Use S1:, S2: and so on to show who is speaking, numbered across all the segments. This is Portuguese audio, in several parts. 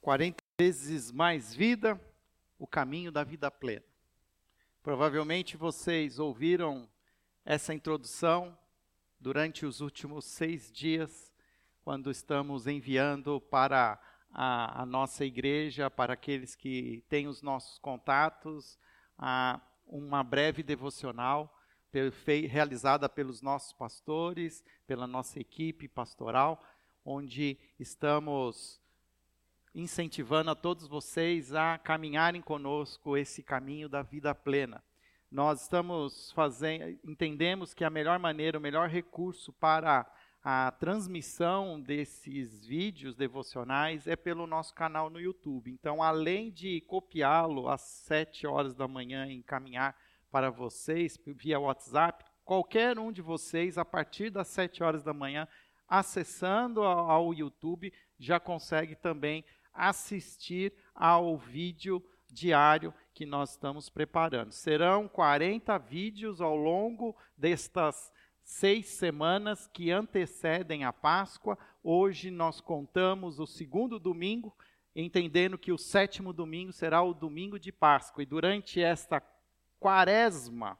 S1: 40 vezes mais vida, o caminho da vida plena. Provavelmente vocês ouviram essa introdução durante os últimos seis dias, quando estamos enviando para a, a nossa igreja, para aqueles que têm os nossos contatos, a, uma breve devocional realizada pelos nossos pastores, pela nossa equipe pastoral, onde estamos incentivando a todos vocês a caminharem conosco esse caminho da vida plena. Nós estamos fazendo, entendemos que a melhor maneira, o melhor recurso para a transmissão desses vídeos devocionais é pelo nosso canal no YouTube. Então, além de copiá-lo às 7 horas da manhã e encaminhar para vocês via WhatsApp, qualquer um de vocês, a partir das 7 horas da manhã, acessando ao YouTube, já consegue também assistir ao vídeo diário que nós estamos preparando. Serão 40 vídeos ao longo destas seis semanas que antecedem a Páscoa. Hoje nós contamos o segundo domingo, entendendo que o sétimo domingo será o domingo de Páscoa. E durante esta quaresma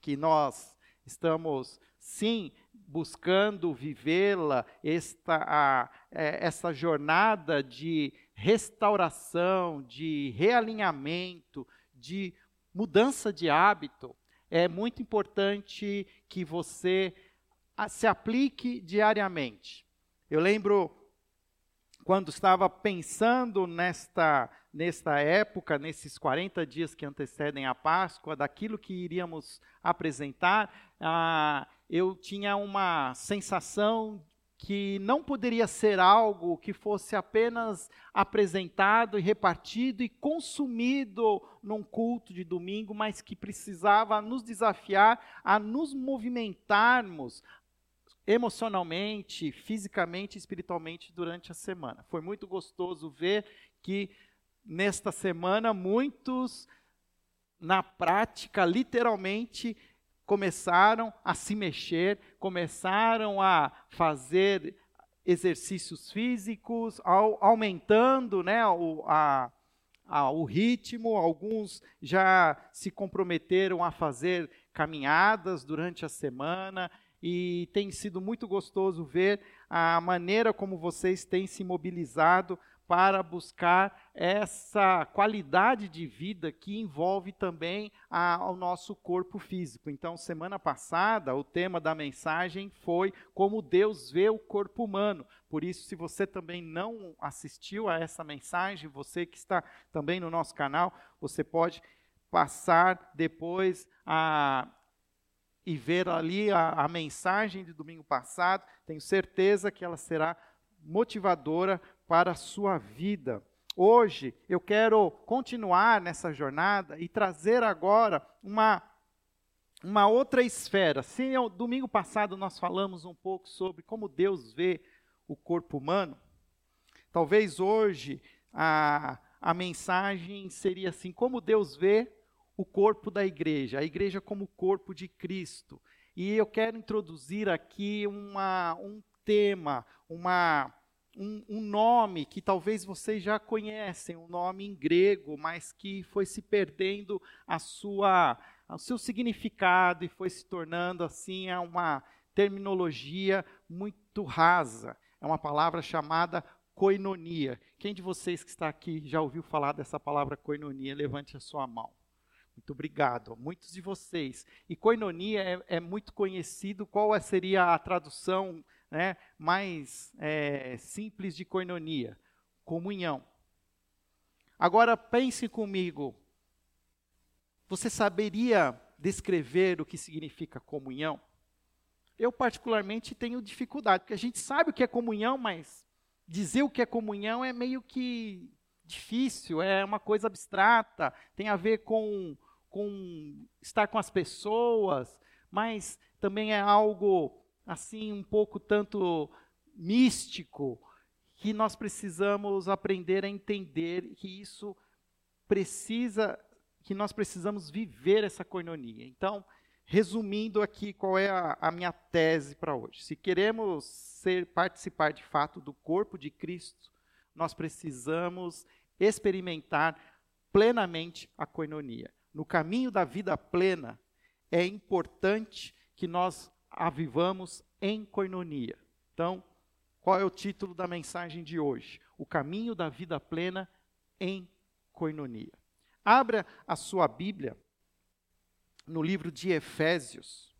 S1: que nós estamos, sim, buscando vivê-la, esta, é, essa jornada de restauração, de realinhamento, de mudança de hábito, é muito importante que você se aplique diariamente. Eu lembro quando estava pensando nesta, nesta época, nesses 40 dias que antecedem a Páscoa, daquilo que iríamos apresentar, ah, eu tinha uma sensação que não poderia ser algo que fosse apenas apresentado e repartido e consumido num culto de domingo, mas que precisava nos desafiar a nos movimentarmos emocionalmente, fisicamente, espiritualmente durante a semana. Foi muito gostoso ver que nesta semana muitos na prática, literalmente, começaram a se mexer, começaram a fazer exercícios físicos, aumentando né, o, a, a, o ritmo. Alguns já se comprometeram a fazer caminhadas durante a semana. E tem sido muito gostoso ver a maneira como vocês têm se mobilizado para buscar essa qualidade de vida que envolve também a, o nosso corpo físico. Então, semana passada, o tema da mensagem foi como Deus vê o corpo humano. Por isso, se você também não assistiu a essa mensagem, você que está também no nosso canal, você pode passar depois a, e ver ali a, a mensagem de domingo passado. Tenho certeza que ela será motivadora para a sua vida. Hoje eu quero continuar nessa jornada e trazer agora uma, uma outra esfera. Se no domingo passado nós falamos um pouco sobre como Deus vê o corpo humano, talvez hoje a, a mensagem seria assim: como Deus vê o corpo da igreja, a igreja como corpo de Cristo. E eu quero introduzir aqui uma, um tema, uma um, um, nome que talvez vocês já conhecem, um nome em grego, mas que foi se perdendo a sua, o seu significado e foi se tornando assim uma terminologia muito rasa. É uma palavra chamada koinonia. Quem de vocês que está aqui já ouviu falar dessa palavra koinonia? Levante a sua mão. Muito obrigado. Muitos de vocês. E koinonia é, é muito conhecido. Qual seria a tradução né, mais é, simples de coinonia, comunhão. Agora pense comigo, você saberia descrever o que significa comunhão? Eu, particularmente, tenho dificuldade, porque a gente sabe o que é comunhão, mas dizer o que é comunhão é meio que difícil, é uma coisa abstrata, tem a ver com, com estar com as pessoas, mas também é algo assim um pouco tanto místico, que nós precisamos aprender a entender que isso precisa, que nós precisamos viver essa coinonia. Então, resumindo aqui qual é a, a minha tese para hoje. Se queremos ser participar de fato do corpo de Cristo, nós precisamos experimentar plenamente a coinonia. No caminho da vida plena, é importante que nós a vivamos em coinonia. Então, qual é o título da mensagem de hoje? O caminho da vida plena em coinonia. Abra a sua Bíblia no livro de Efésios,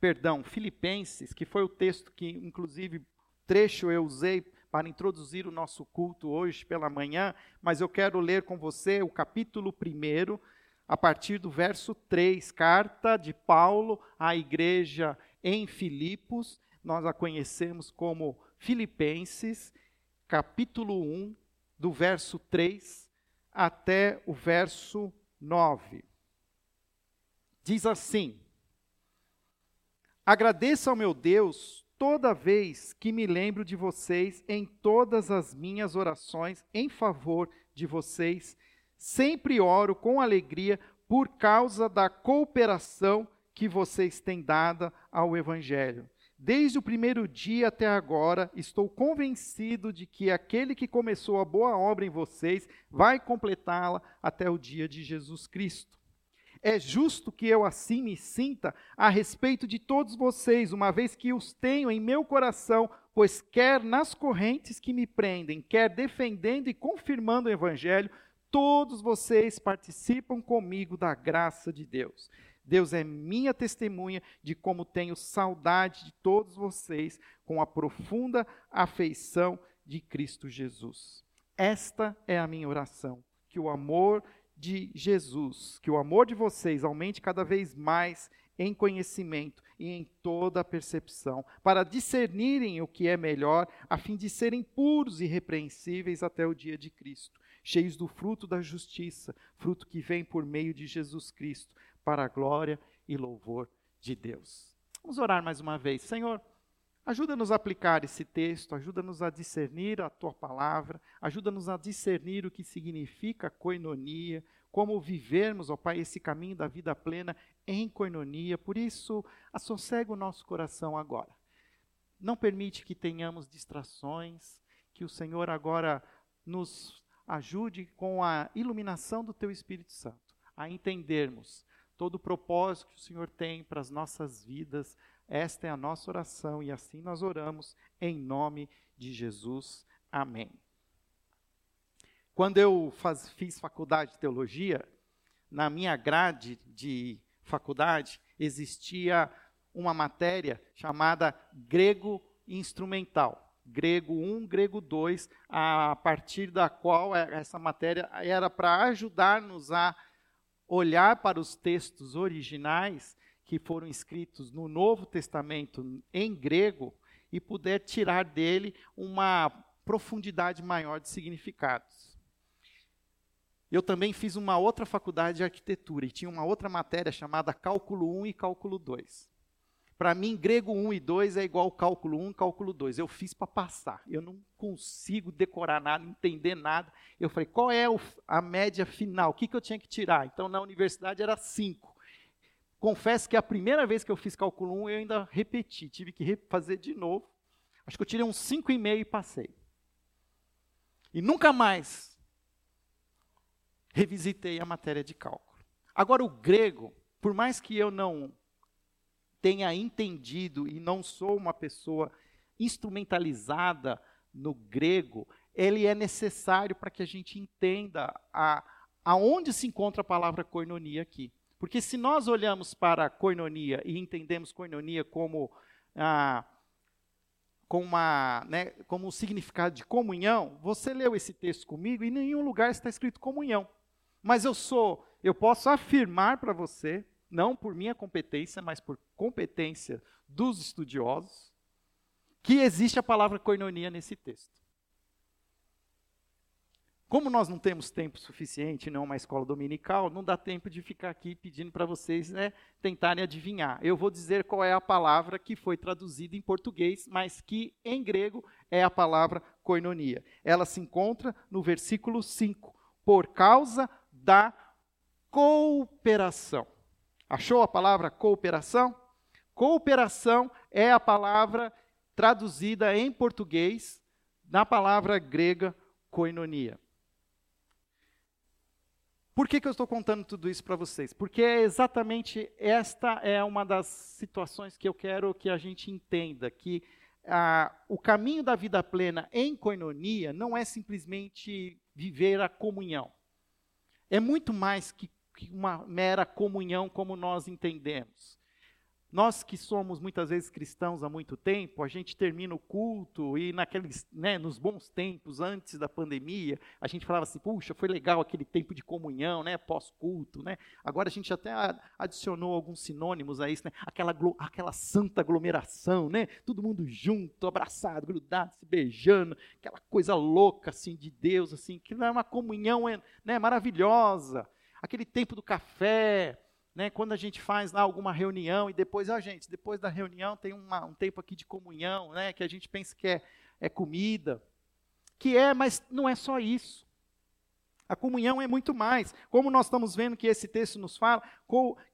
S1: perdão, Filipenses, que foi o texto que, inclusive, trecho eu usei para introduzir o nosso culto hoje pela manhã, mas eu quero ler com você o capítulo 1, a partir do verso 3, carta de Paulo à igreja em Filipos, nós a conhecemos como Filipenses, capítulo 1, do verso 3 até o verso 9. Diz assim: Agradeço ao meu Deus toda vez que me lembro de vocês em todas as minhas orações em favor de vocês. Sempre oro com alegria por causa da cooperação que vocês têm dada ao Evangelho. Desde o primeiro dia até agora, estou convencido de que aquele que começou a boa obra em vocês vai completá-la até o dia de Jesus Cristo. É justo que eu assim me sinta a respeito de todos vocês, uma vez que os tenho em meu coração, pois quer nas correntes que me prendem, quer defendendo e confirmando o Evangelho, todos vocês participam comigo da graça de Deus. Deus é minha testemunha de como tenho saudade de todos vocês com a profunda afeição de Cristo Jesus. Esta é a minha oração, que o amor de Jesus, que o amor de vocês aumente cada vez mais em conhecimento e em toda a percepção, para discernirem o que é melhor, a fim de serem puros e repreensíveis até o dia de Cristo, cheios do fruto da justiça, fruto que vem por meio de Jesus Cristo, para a glória e louvor de Deus. Vamos orar mais uma vez. Senhor, Ajuda-nos a aplicar esse texto, ajuda-nos a discernir a tua palavra, ajuda-nos a discernir o que significa coinonia, como vivermos, ó Pai, esse caminho da vida plena em coinonia. Por isso, assossega o nosso coração agora. Não permite que tenhamos distrações, que o Senhor agora nos ajude com a iluminação do teu Espírito Santo, a entendermos todo o propósito que o Senhor tem para as nossas vidas, esta é a nossa oração e assim nós oramos em nome de Jesus. Amém. Quando eu faz, fiz faculdade de teologia, na minha grade de faculdade existia uma matéria chamada grego instrumental. Grego 1, grego 2, a partir da qual é, essa matéria era para ajudar-nos a olhar para os textos originais que foram escritos no Novo Testamento em grego e puder tirar dele uma profundidade maior de significados. Eu também fiz uma outra faculdade de arquitetura e tinha uma outra matéria chamada Cálculo 1 e Cálculo 2. Para mim, grego 1 e 2 é igual cálculo 1 e cálculo 2. Eu fiz para passar. Eu não consigo decorar nada, entender nada. Eu falei, qual é a média final? O que, que eu tinha que tirar? Então, na universidade era 5. Confesso que a primeira vez que eu fiz cálculo 1, eu ainda repeti, tive que fazer de novo. Acho que eu tirei uns 5,5 e passei. E nunca mais revisitei a matéria de cálculo. Agora, o grego, por mais que eu não tenha entendido e não sou uma pessoa instrumentalizada no grego, ele é necessário para que a gente entenda a, aonde se encontra a palavra koinonia aqui. Porque se nós olhamos para a koinonia e entendemos koinonia como, ah, como, uma, né, como um significado de comunhão, você leu esse texto comigo e em nenhum lugar está escrito comunhão. Mas eu sou, eu posso afirmar para você, não por minha competência, mas por competência dos estudiosos, que existe a palavra koinonia nesse texto. Como nós não temos tempo suficiente, não é uma escola dominical, não dá tempo de ficar aqui pedindo para vocês né, tentarem adivinhar. Eu vou dizer qual é a palavra que foi traduzida em português, mas que em grego é a palavra koinonia. Ela se encontra no versículo 5, por causa da cooperação. Achou a palavra cooperação? Cooperação é a palavra traduzida em português na palavra grega koinonia. Por que, que eu estou contando tudo isso para vocês? Porque é exatamente esta é uma das situações que eu quero que a gente entenda, que ah, o caminho da vida plena em koinonia não é simplesmente viver a comunhão. É muito mais que, que uma mera comunhão como nós entendemos. Nós que somos muitas vezes cristãos há muito tempo, a gente termina o culto e naqueles, né, nos bons tempos antes da pandemia, a gente falava assim, puxa, foi legal aquele tempo de comunhão, né, pós-culto, né? Agora a gente até adicionou alguns sinônimos a isso, né? Aquela aquela santa aglomeração, né? Todo mundo junto, abraçado, grudado, se beijando, aquela coisa louca assim de Deus assim, que é uma comunhão, né, maravilhosa. Aquele tempo do café, né, quando a gente faz lá alguma reunião e depois, a gente, depois da reunião tem uma, um tempo aqui de comunhão, né, que a gente pensa que é, é comida, que é, mas não é só isso. A comunhão é muito mais. Como nós estamos vendo que esse texto nos fala,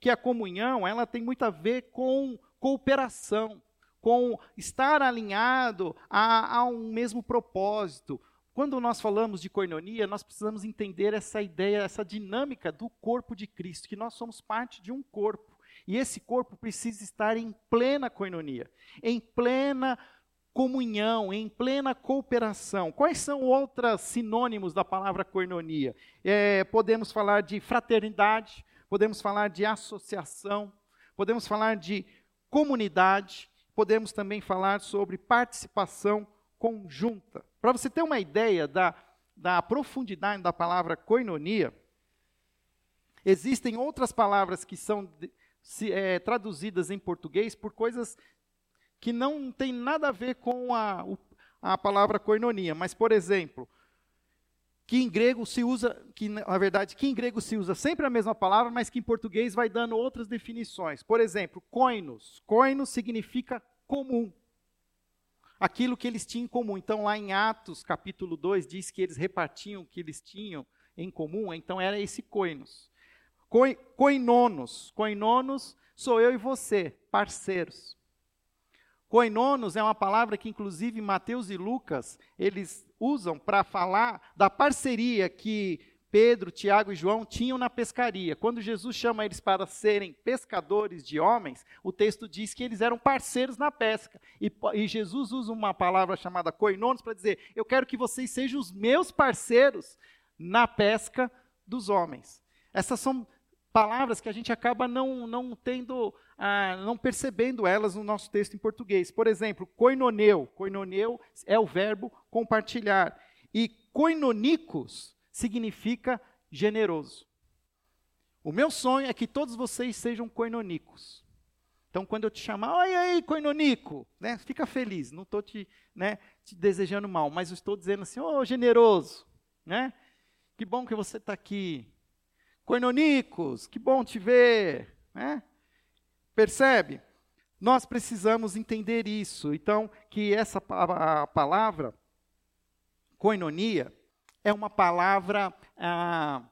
S1: que a comunhão ela tem muito a ver com cooperação, com estar alinhado a, a um mesmo propósito, quando nós falamos de coinonia, nós precisamos entender essa ideia, essa dinâmica do corpo de Cristo, que nós somos parte de um corpo. E esse corpo precisa estar em plena coinonia, em plena comunhão, em plena cooperação. Quais são outros sinônimos da palavra coinonia? É, podemos falar de fraternidade, podemos falar de associação, podemos falar de comunidade, podemos também falar sobre participação conjunta. Para você ter uma ideia da, da profundidade da palavra koinonia, existem outras palavras que são se, é, traduzidas em português por coisas que não tem nada a ver com a, a palavra koinonia. Mas, por exemplo, que em grego se usa, que na verdade, que em grego se usa sempre a mesma palavra, mas que em português vai dando outras definições. Por exemplo, koinos. Koinos significa comum aquilo que eles tinham em comum. Então, lá em Atos, capítulo 2, diz que eles repartiam o que eles tinham em comum, então era esse coinos. Coinonos. Coinonos sou eu e você, parceiros. Coinonos é uma palavra que, inclusive, Mateus e Lucas, eles usam para falar da parceria que Pedro, Tiago e João tinham na pescaria. Quando Jesus chama eles para serem pescadores de homens, o texto diz que eles eram parceiros na pesca. E, e Jesus usa uma palavra chamada koinonos para dizer: Eu quero que vocês sejam os meus parceiros na pesca dos homens. Essas são palavras que a gente acaba não, não tendo, ah, não percebendo elas no nosso texto em português. Por exemplo, koinoneu. Koinoneu é o verbo compartilhar. E koinonicos significa generoso. O meu sonho é que todos vocês sejam coinonicos. Então, quando eu te chamar, oi aí, coinonico, né, fica feliz. Não estou te, né, te desejando mal, mas estou dizendo assim, ô oh, generoso, né? Que bom que você está aqui. Coinonicos, que bom te ver, né? Percebe? Nós precisamos entender isso. Então, que essa palavra, coinonia, é uma palavra ah,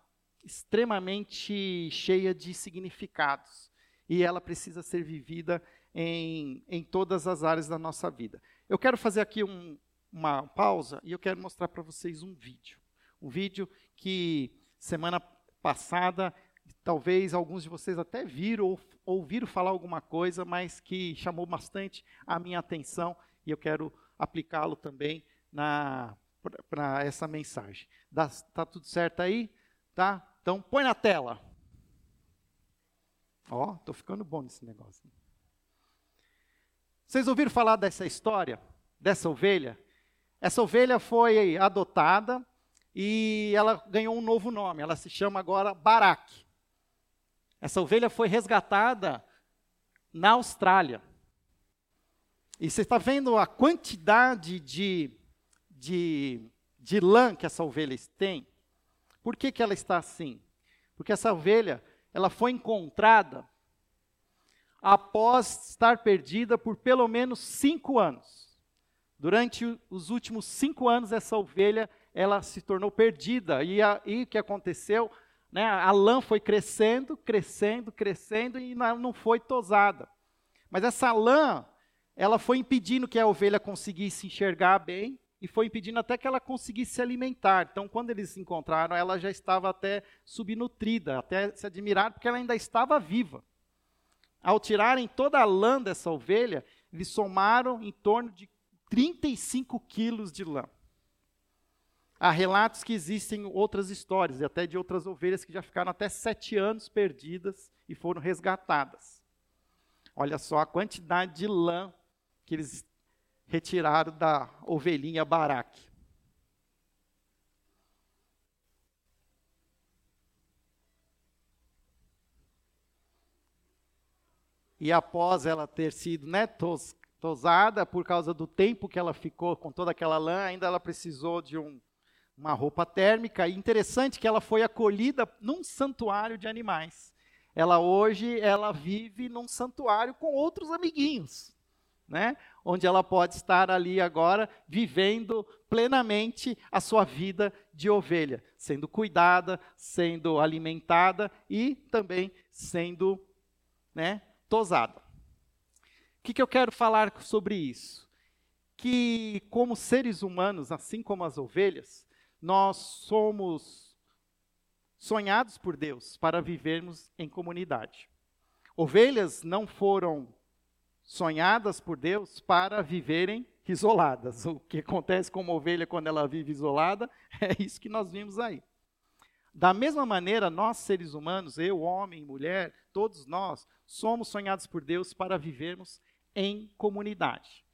S1: extremamente cheia de significados e ela precisa ser vivida em, em todas as áreas da nossa vida. Eu quero fazer aqui um, uma pausa e eu quero mostrar para vocês um vídeo. Um vídeo que semana passada, talvez alguns de vocês até viram ou ouviram falar alguma coisa, mas que chamou bastante a minha atenção e eu quero aplicá-lo também na para essa mensagem. Está tudo certo aí? Tá? Então põe na tela. Ó, estou ficando bom nesse negócio. Vocês ouviram falar dessa história? Dessa ovelha? Essa ovelha foi adotada e ela ganhou um novo nome. Ela se chama agora Barak. Essa ovelha foi resgatada na Austrália. E você está vendo a quantidade de de, de lã que essa ovelha tem. Por que, que ela está assim? Porque essa ovelha, ela foi encontrada após estar perdida por pelo menos cinco anos. Durante os últimos cinco anos, essa ovelha, ela se tornou perdida. E, o que aconteceu? Né, a lã foi crescendo, crescendo, crescendo e não foi tosada. Mas essa lã, ela foi impedindo que a ovelha conseguisse enxergar bem, e foi impedindo até que ela conseguisse se alimentar. Então, quando eles se encontraram, ela já estava até subnutrida, até se admirar, porque ela ainda estava viva. Ao tirarem toda a lã dessa ovelha, eles somaram em torno de 35 quilos de lã. Há relatos que existem outras histórias, e até de outras ovelhas que já ficaram até sete anos perdidas e foram resgatadas. Olha só a quantidade de lã que eles retiraram da ovelhinha Baraque. E após ela ter sido né, tos, tosada, por causa do tempo que ela ficou com toda aquela lã, ainda ela precisou de um, uma roupa térmica. E interessante que ela foi acolhida num santuário de animais. Ela hoje ela vive num santuário com outros amiguinhos, né? Onde ela pode estar ali agora vivendo plenamente a sua vida de ovelha, sendo cuidada, sendo alimentada e também sendo, né, tosada. O que, que eu quero falar sobre isso? Que como seres humanos, assim como as ovelhas, nós somos sonhados por Deus para vivermos em comunidade. Ovelhas não foram sonhadas por Deus para viverem isoladas. O que acontece com uma ovelha quando ela vive isolada é isso que nós vimos aí. Da mesma maneira, nós seres humanos, eu, homem, mulher, todos nós, somos sonhados por Deus para vivermos em comunidade.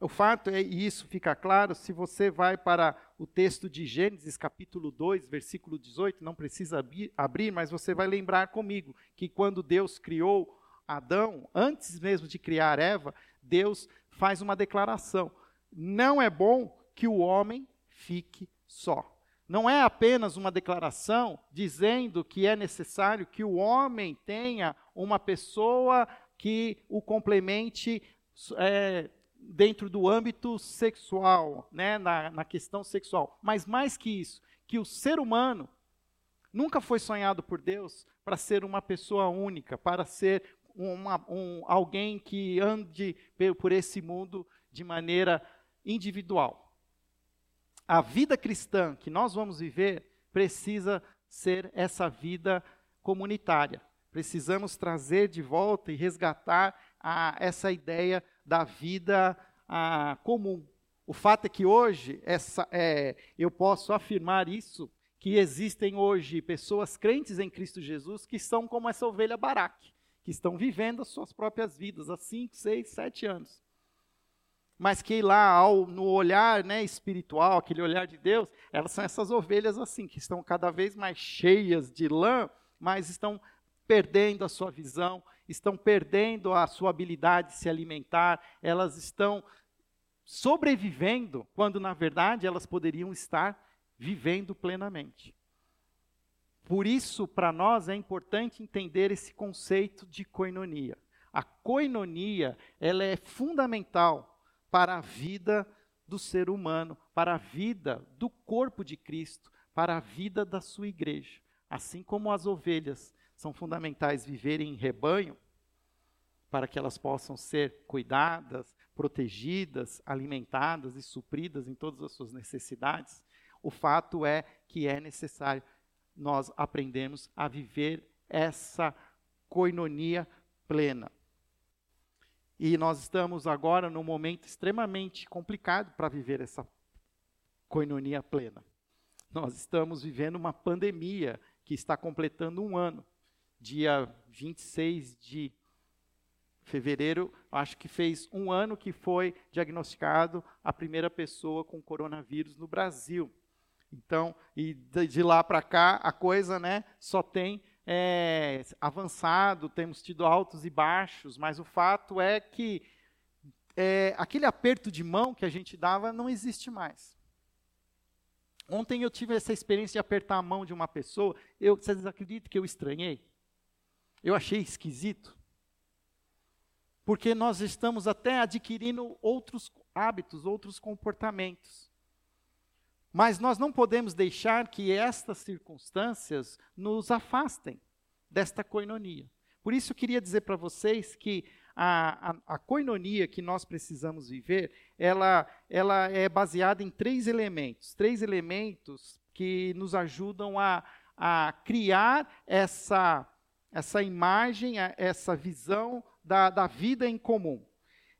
S1: O fato é, e isso fica claro, se você vai para o texto de Gênesis, capítulo 2, versículo 18, não precisa abrir, mas você vai lembrar comigo que quando Deus criou Adão, antes mesmo de criar Eva, Deus faz uma declaração: não é bom que o homem fique só. Não é apenas uma declaração dizendo que é necessário que o homem tenha uma pessoa que o complemente é, dentro do âmbito sexual, né, na, na questão sexual. Mas mais que isso, que o ser humano nunca foi sonhado por Deus para ser uma pessoa única, para ser uma, um, alguém que ande por esse mundo de maneira individual. A vida cristã que nós vamos viver precisa ser essa vida comunitária. Precisamos trazer de volta e resgatar a, essa ideia da vida a, comum. O fato é que hoje essa, é, eu posso afirmar isso, que existem hoje pessoas crentes em Cristo Jesus que são como essa ovelha baraque, que estão vivendo as suas próprias vidas há 5, 6, 7 anos. Mas que lá, ao, no olhar né, espiritual, aquele olhar de Deus, elas são essas ovelhas assim, que estão cada vez mais cheias de lã, mas estão perdendo a sua visão, estão perdendo a sua habilidade de se alimentar, elas estão sobrevivendo, quando na verdade elas poderiam estar vivendo plenamente. Por isso, para nós é importante entender esse conceito de coinonia. A coinonia, ela é fundamental para a vida do ser humano, para a vida do corpo de Cristo, para a vida da sua igreja. Assim como as ovelhas são fundamentais viverem em rebanho, para que elas possam ser cuidadas, protegidas, alimentadas e supridas em todas as suas necessidades. O fato é que é necessário nós aprendermos a viver essa coinonia plena. E nós estamos agora num momento extremamente complicado para viver essa coinonia plena. Nós estamos vivendo uma pandemia que está completando um ano dia 26 de fevereiro, acho que fez um ano que foi diagnosticado a primeira pessoa com coronavírus no Brasil. Então, e de lá para cá, a coisa né, só tem é, avançado, temos tido altos e baixos, mas o fato é que é, aquele aperto de mão que a gente dava não existe mais. Ontem eu tive essa experiência de apertar a mão de uma pessoa, eu, vocês acreditam que eu estranhei? Eu achei esquisito. Porque nós estamos até adquirindo outros hábitos, outros comportamentos. Mas nós não podemos deixar que estas circunstâncias nos afastem desta coinonia. Por isso eu queria dizer para vocês que a, a, a coinonia que nós precisamos viver, ela, ela é baseada em três elementos. Três elementos que nos ajudam a, a criar essa, essa imagem, essa visão da, da vida em comum.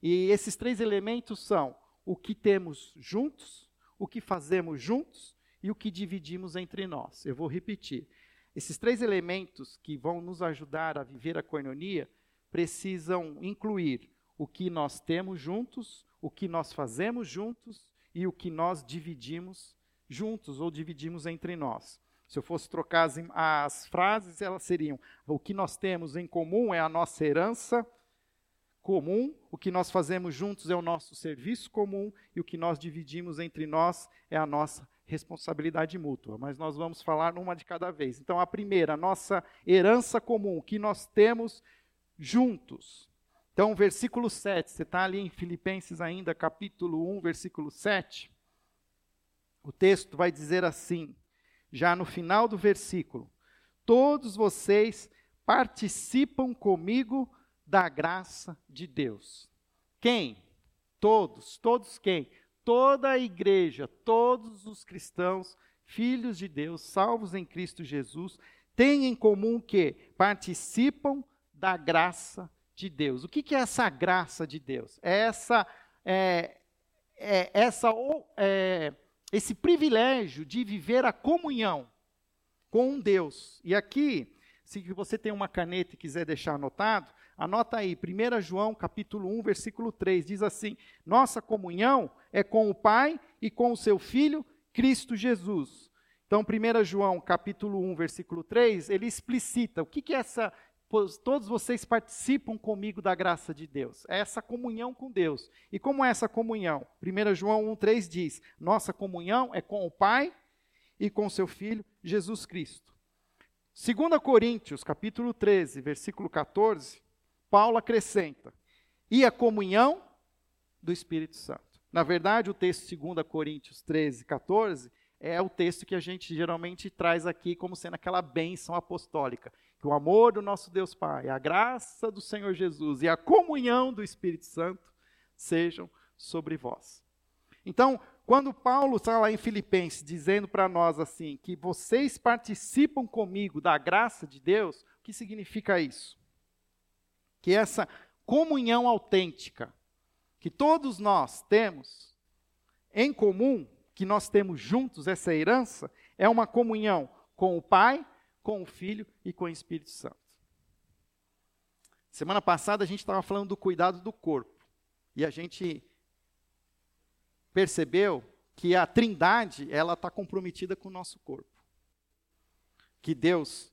S1: E esses três elementos são o que temos juntos, o que fazemos juntos e o que dividimos entre nós. Eu vou repetir. Esses três elementos que vão nos ajudar a viver a coinonia precisam incluir o que nós temos juntos, o que nós fazemos juntos e o que nós dividimos juntos ou dividimos entre nós. Se eu fosse trocar as, as frases, elas seriam: o que nós temos em comum é a nossa herança comum, o que nós fazemos juntos é o nosso serviço comum e o que nós dividimos entre nós é a nossa responsabilidade mútua. Mas nós vamos falar uma de cada vez. Então, a primeira, a nossa herança comum, o que nós temos juntos. Então, versículo 7, você está ali em Filipenses ainda, capítulo 1, versículo 7. O texto vai dizer assim, já no final do versículo: Todos vocês participam comigo da graça de Deus. Quem? Todos. Todos quem? Toda a igreja, todos os cristãos, filhos de Deus, salvos em Cristo Jesus, têm em comum que participam da graça de Deus. O que, que é essa graça de Deus? É essa, é, é essa, é, esse privilégio de viver a comunhão com Deus. E aqui, se você tem uma caneta e quiser deixar anotado, Anota aí, 1 João capítulo 1, versículo 3, diz assim: Nossa comunhão é com o Pai e com o seu Filho, Cristo Jesus. Então, 1 João capítulo 1, versículo 3, ele explicita o que, que é essa. Todos vocês participam comigo da graça de Deus. É essa comunhão com Deus. E como é essa comunhão? 1 João 3 diz: Nossa comunhão é com o Pai e com seu Filho, Jesus Cristo. 2 Coríntios, capítulo 13, versículo 14, Paulo acrescenta: e a comunhão do Espírito Santo. Na verdade, o texto 2 Coríntios 13, 14 é o texto que a gente geralmente traz aqui como sendo aquela bênção apostólica. Que o amor do nosso Deus Pai, a graça do Senhor Jesus e a comunhão do Espírito Santo sejam sobre vós. Então, quando Paulo está lá em Filipenses dizendo para nós assim, que vocês participam comigo da graça de Deus, o que significa isso? Que essa comunhão autêntica que todos nós temos em comum, que nós temos juntos essa herança, é uma comunhão com o Pai, com o Filho e com o Espírito Santo. Semana passada a gente estava falando do cuidado do corpo. E a gente percebeu que a trindade, ela está comprometida com o nosso corpo. Que Deus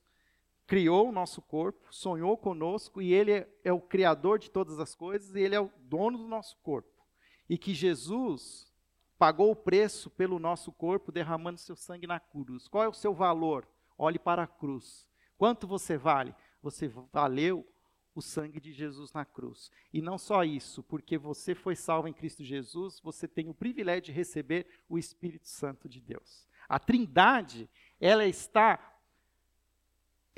S1: criou o nosso corpo, sonhou conosco e ele é, é, o criador de todas as coisas e ele é o dono do nosso corpo. E que Jesus pagou o preço pelo nosso corpo derramando seu sangue na cruz. Qual é o seu valor? Olhe para a cruz. Quanto você vale? Você valeu o sangue de Jesus na cruz. E não só isso, porque você foi salvo em Cristo Jesus, você tem o privilégio de receber o Espírito Santo de Deus. A Trindade, ela está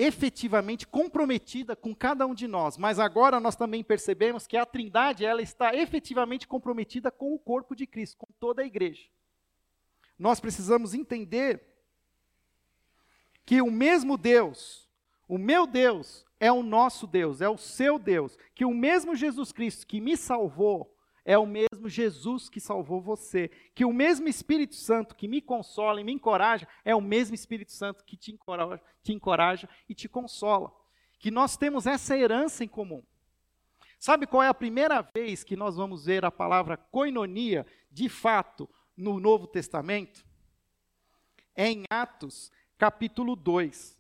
S1: efetivamente comprometida com cada um de nós, mas agora nós também percebemos que a Trindade ela está efetivamente comprometida com o corpo de Cristo, com toda a igreja. Nós precisamos entender que o mesmo Deus, o meu Deus, é o nosso Deus, é o seu Deus, que o mesmo Jesus Cristo que me salvou, é o mesmo Jesus que salvou você. Que o mesmo Espírito Santo que me consola e me encoraja é o mesmo Espírito Santo que te encoraja, te encoraja e te consola. Que nós temos essa herança em comum. Sabe qual é a primeira vez que nós vamos ver a palavra koinonia de fato no Novo Testamento? É em Atos, capítulo 2,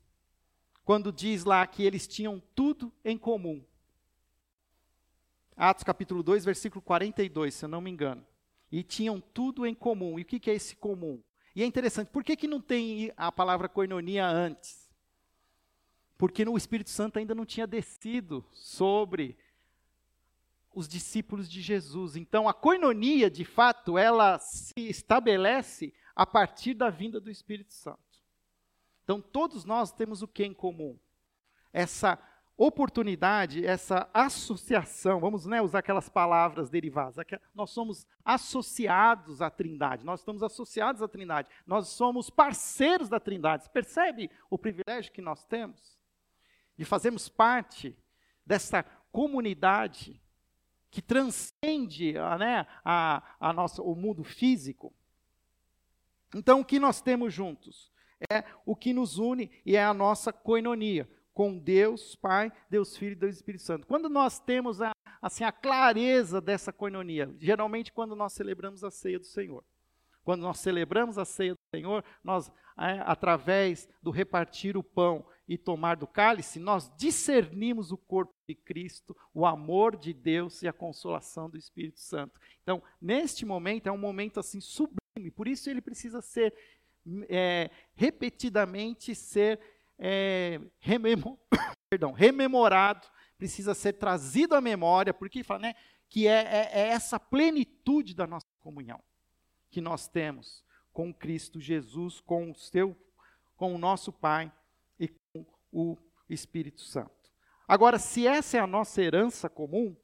S1: quando diz lá que eles tinham tudo em comum. Atos capítulo 2, versículo 42, se eu não me engano. E tinham tudo em comum. E o que, é esse comum? E é interessante, por que, que não tem a palavra coinonia antes? Porque o Espírito Santo ainda não tinha descido sobre os discípulos de Jesus. Então, a coinonia, de fato, ela se estabelece a partir da vinda do Espírito Santo. Então, todos nós temos o que em comum? Essa oportunidade, essa associação, vamos né, usar aquelas palavras derivadas, nós somos associados à Trindade, nós estamos associados à Trindade, nós somos parceiros da Trindade. Você percebe o privilégio que nós temos de fazermos parte dessa comunidade que transcende né, a, a nossa, o mundo físico? Então, o que nós temos juntos? É o que nos une e é a nossa coinonia com Deus Pai, Deus Filho e Deus Espírito Santo. Quando nós temos a, assim, a clareza dessa coinonia, geralmente quando nós celebramos a ceia do Senhor. Quando nós celebramos a ceia do Senhor, nós, é, através do repartir o pão e tomar do cálice, nós discernimos o corpo de Cristo, o amor de Deus e a consolação do Espírito Santo. Então, neste momento, é um momento assim sublime, por isso ele precisa ser é, repetidamente ser é, rememo, perdão, rememorado, precisa ser trazido à memória, porque fala, né, que é, é, é essa plenitude da nossa comunhão que nós temos com Cristo Jesus, com o seu, com o nosso Pai e com o Espírito Santo. Agora, se essa é a nossa herança comum,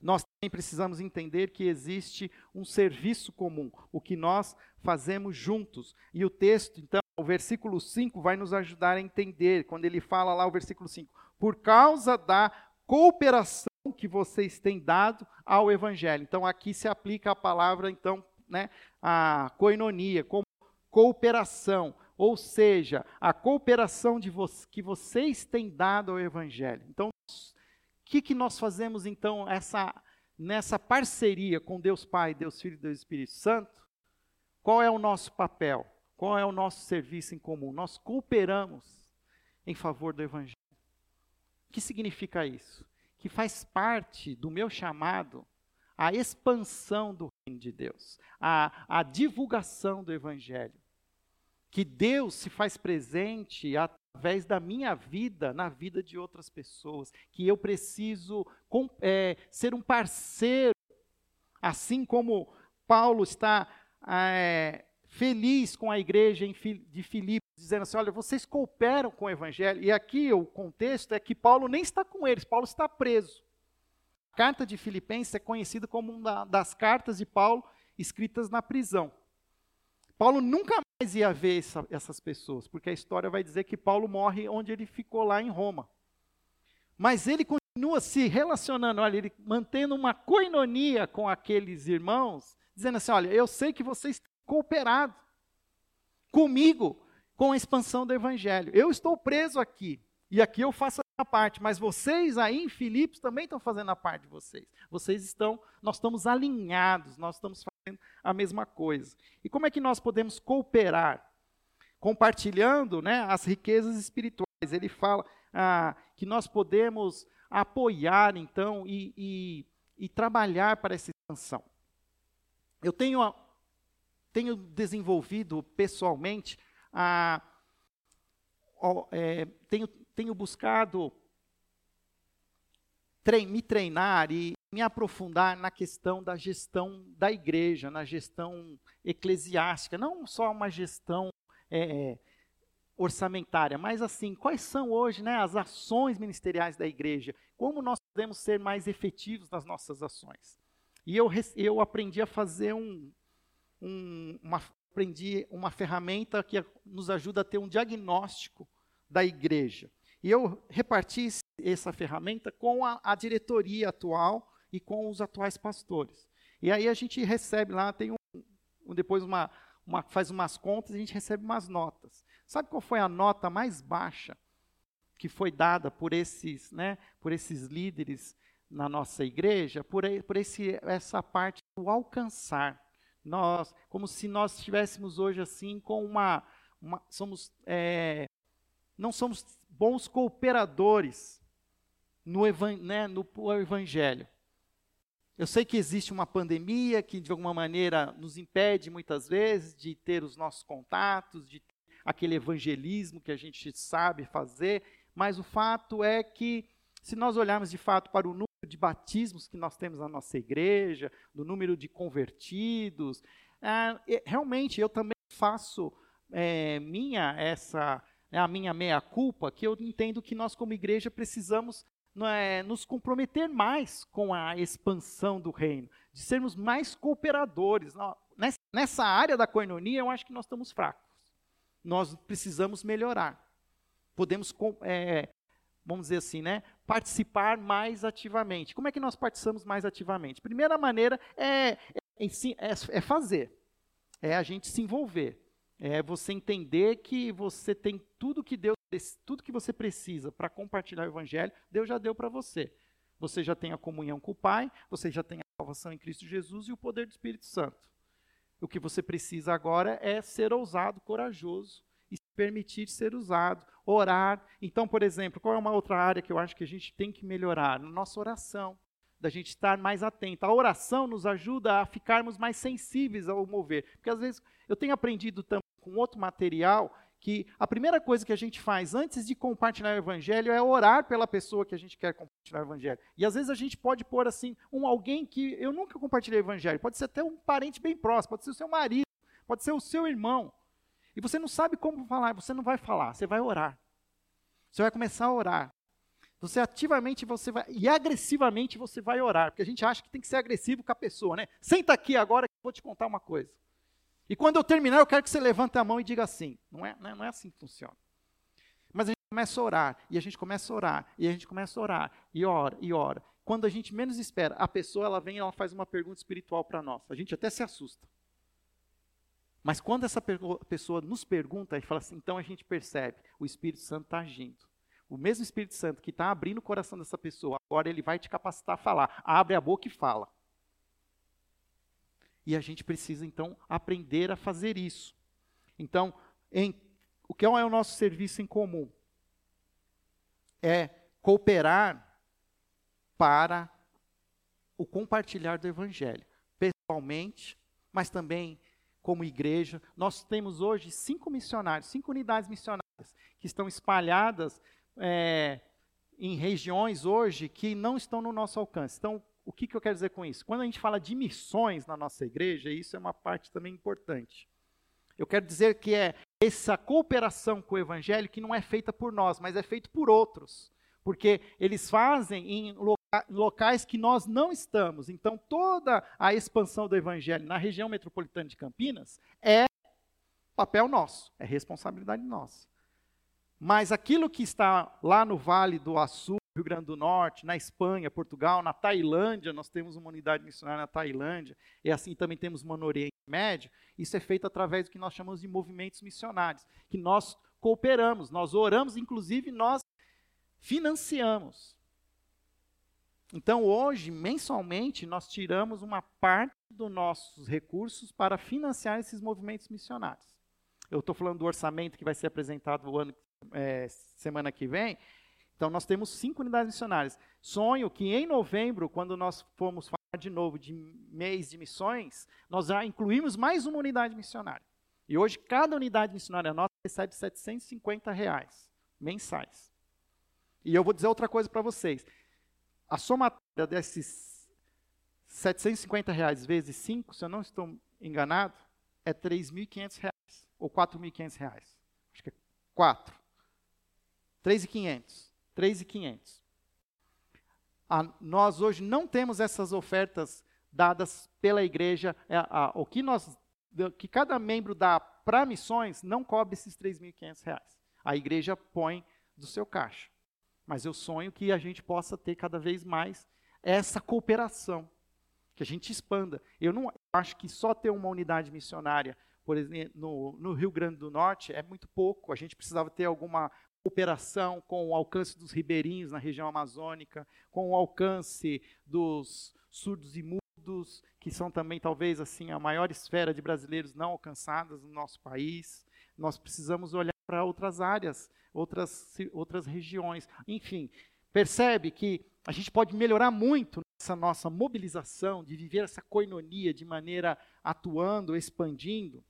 S1: nós também precisamos entender que existe um serviço comum, o que nós fazemos juntos. E o texto, então, o versículo 5 vai nos ajudar a entender, quando ele fala lá o versículo 5, por causa da cooperação que vocês têm dado ao evangelho. Então aqui se aplica a palavra então, né, a coinonia, como cooperação, ou seja, a cooperação de vo que vocês têm dado ao evangelho. Então, o que, que nós fazemos então essa nessa parceria com Deus Pai, Deus Filho e Deus Espírito Santo? Qual é o nosso papel? Qual é o nosso serviço em comum? Nós cooperamos em favor do Evangelho. O que significa isso? Que faz parte do meu chamado a expansão do reino de Deus, a, divulgação do Evangelho. Que Deus se faz presente através da minha vida na vida de outras pessoas. Que eu preciso com, é, ser um parceiro, assim como Paulo está. É, feliz com a igreja de Filipos, dizendo assim: olha, vocês cooperam com o evangelho. E aqui o contexto é que Paulo nem está com eles, Paulo está preso. A carta de Filipenses é conhecida como uma das cartas de Paulo escritas na prisão. Paulo nunca mais ia ver essa, essas pessoas, porque a história vai dizer que Paulo morre onde ele ficou lá em Roma. Mas ele continua se relacionando, olha, ele mantendo uma coinonia com aqueles irmãos, dizendo assim: olha, eu sei que vocês cooperado comigo com a expansão do evangelho. Eu estou preso aqui e aqui eu faço a parte, mas vocês aí em Filipos também estão fazendo a parte de vocês. Vocês estão, nós estamos alinhados, nós estamos fazendo a mesma coisa. E como é que nós podemos cooperar? Compartilhando né, as riquezas espirituais. Ele fala ah, que nós podemos apoiar, então, e, e, e trabalhar para essa expansão. Eu tenho tenho desenvolvido pessoalmente, a, a, é, tenho, tenho buscado trein, me treinar e me aprofundar na questão da gestão da igreja, na gestão eclesiástica, não só uma gestão é, orçamentária, mas assim, quais são hoje né, as ações ministeriais da igreja? Como nós podemos ser mais efetivos nas nossas ações? E eu, eu aprendi a fazer um, um, uma, aprendi uma ferramenta que nos ajuda a ter um diagnóstico da igreja. E eu reparti essa ferramenta com a, a diretoria atual e com os atuais pastores. E aí a gente recebe lá, tem um, depois uma, uma, faz umas contas e a gente recebe umas notas. Sabe qual foi a nota mais baixa que foi dada por esses, né, por esses líderes na nossa igreja? Por, por esse, essa parte do alcançar. Nós, como se nós estivéssemos hoje assim com uma, uma somos, é, não somos bons cooperadores no, evan, né, no evangelho. Eu sei que existe uma pandemia que de alguma maneira nos impede muitas vezes de ter os nossos contatos, de ter aquele evangelismo que a gente sabe fazer, mas o fato é que se nós olharmos de fato para o de batismos que nós temos na nossa igreja, do número de convertidos. Ah, realmente, eu também faço é, minha essa é a minha meia-culpa, que eu entendo que nós, como igreja, precisamos é, nos comprometer mais com a expansão do reino, de sermos mais cooperadores. Nessa área da coinonia, eu acho que nós estamos fracos. Nós precisamos melhorar. Podemos, é, vamos dizer assim, né, participar mais ativamente. Como é que nós participamos mais ativamente? Primeira maneira é, é, é, é fazer, é a gente se envolver. É você entender que você tem tudo que Deus, tudo que você precisa para compartilhar o evangelho, Deus já deu para você. Você já tem a comunhão com o Pai, você já tem a salvação em Cristo Jesus e o poder do Espírito Santo. O que você precisa agora é ser ousado, corajoso e se permitir ser usado, orar. Então, por exemplo, qual é uma outra área que eu acho que a gente tem que melhorar? Na nossa oração, da gente estar mais atento. A oração nos ajuda a ficarmos mais sensíveis ao mover. Porque às vezes eu tenho aprendido também com outro material que a primeira coisa que a gente faz antes de compartilhar o evangelho é orar pela pessoa que a gente quer compartilhar o evangelho. E às vezes a gente pode pôr assim, um alguém que eu nunca compartilhei o evangelho, pode ser até um parente bem próximo, pode ser o seu marido, pode ser o seu irmão. E você não sabe como falar, você não vai falar, você vai orar. Você vai começar a orar. Você ativamente você vai e agressivamente você vai orar, porque a gente acha que tem que ser agressivo com a pessoa, né? Senta aqui agora que eu vou te contar uma coisa. E quando eu terminar, eu quero que você levante a mão e diga assim. Não é, não é assim que funciona. Mas a gente começa a orar, e a gente começa a orar, e a gente começa a orar, e ora, e ora. Quando a gente menos espera, a pessoa ela vem e ela faz uma pergunta espiritual para nós. A gente até se assusta. Mas quando essa pessoa nos pergunta e fala assim, então a gente percebe, o Espírito Santo está agindo. O mesmo Espírito Santo que está abrindo o coração dessa pessoa, agora ele vai te capacitar a falar. Abre a boca e fala. E a gente precisa, então, aprender a fazer isso. Então, em, o que é o nosso serviço em comum? É cooperar para o compartilhar do Evangelho, pessoalmente, mas também como igreja. Nós temos hoje cinco missionários, cinco unidades missionárias, que estão espalhadas é, em regiões hoje que não estão no nosso alcance. Então, o que, que eu quero dizer com isso? Quando a gente fala de missões na nossa igreja, isso é uma parte também importante. Eu quero dizer que é essa cooperação com o evangelho que não é feita por nós, mas é feita por outros. Porque eles fazem em locais que nós não estamos. Então, toda a expansão do evangelho na região metropolitana de Campinas é papel nosso, é responsabilidade nossa. Mas aquilo que está lá no Vale do Açu, Rio Grande do Norte, na Espanha, Portugal, na Tailândia, nós temos uma unidade missionária na Tailândia, e assim também temos uma no Oriente Médio. Isso é feito através do que nós chamamos de movimentos missionários, que nós cooperamos, nós oramos, inclusive nós financiamos. Então, hoje, mensalmente, nós tiramos uma parte dos nossos recursos para financiar esses movimentos missionários. Eu estou falando do orçamento que vai ser apresentado ano, é, semana que vem, então, nós temos cinco unidades missionárias. Sonho que em novembro, quando nós formos falar de novo de mês de missões, nós já incluímos mais uma unidade missionária. E hoje, cada unidade missionária nossa recebe 750 reais mensais. E eu vou dizer outra coisa para vocês. A somatória desses 750 reais vezes 5, se eu não estou enganado, é 3.500 reais. Ou 4.500 reais. Acho que é 4. 3.500. 3,500. nós hoje não temos essas ofertas dadas pela igreja. É, a, o que, nós, que cada membro dá para missões não cobre esses 3.500 reais. A igreja põe do seu caixa. Mas eu sonho que a gente possa ter cada vez mais essa cooperação, que a gente expanda. Eu não acho que só ter uma unidade missionária, por exemplo, no, no Rio Grande do Norte é muito pouco. A gente precisava ter alguma cooperação com o alcance dos ribeirinhos na região amazônica, com o alcance dos surdos e mudos, que são também talvez assim a maior esfera de brasileiros não alcançadas no nosso país. Nós precisamos olhar para outras áreas, outras outras regiões. Enfim, percebe que a gente pode melhorar muito essa nossa mobilização de viver essa coinonia de maneira atuando, expandindo.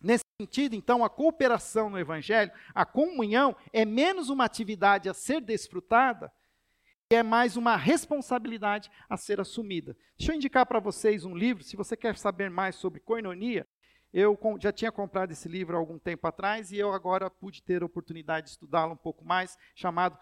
S1: Nesse sentido, então, a cooperação no Evangelho, a comunhão, é menos uma atividade a ser desfrutada é mais uma responsabilidade a ser assumida. Deixa eu indicar para vocês um livro, se você quer saber mais sobre coinonia, Eu já tinha comprado esse livro há algum tempo atrás e eu agora pude ter a oportunidade de estudá-lo um pouco mais, chamado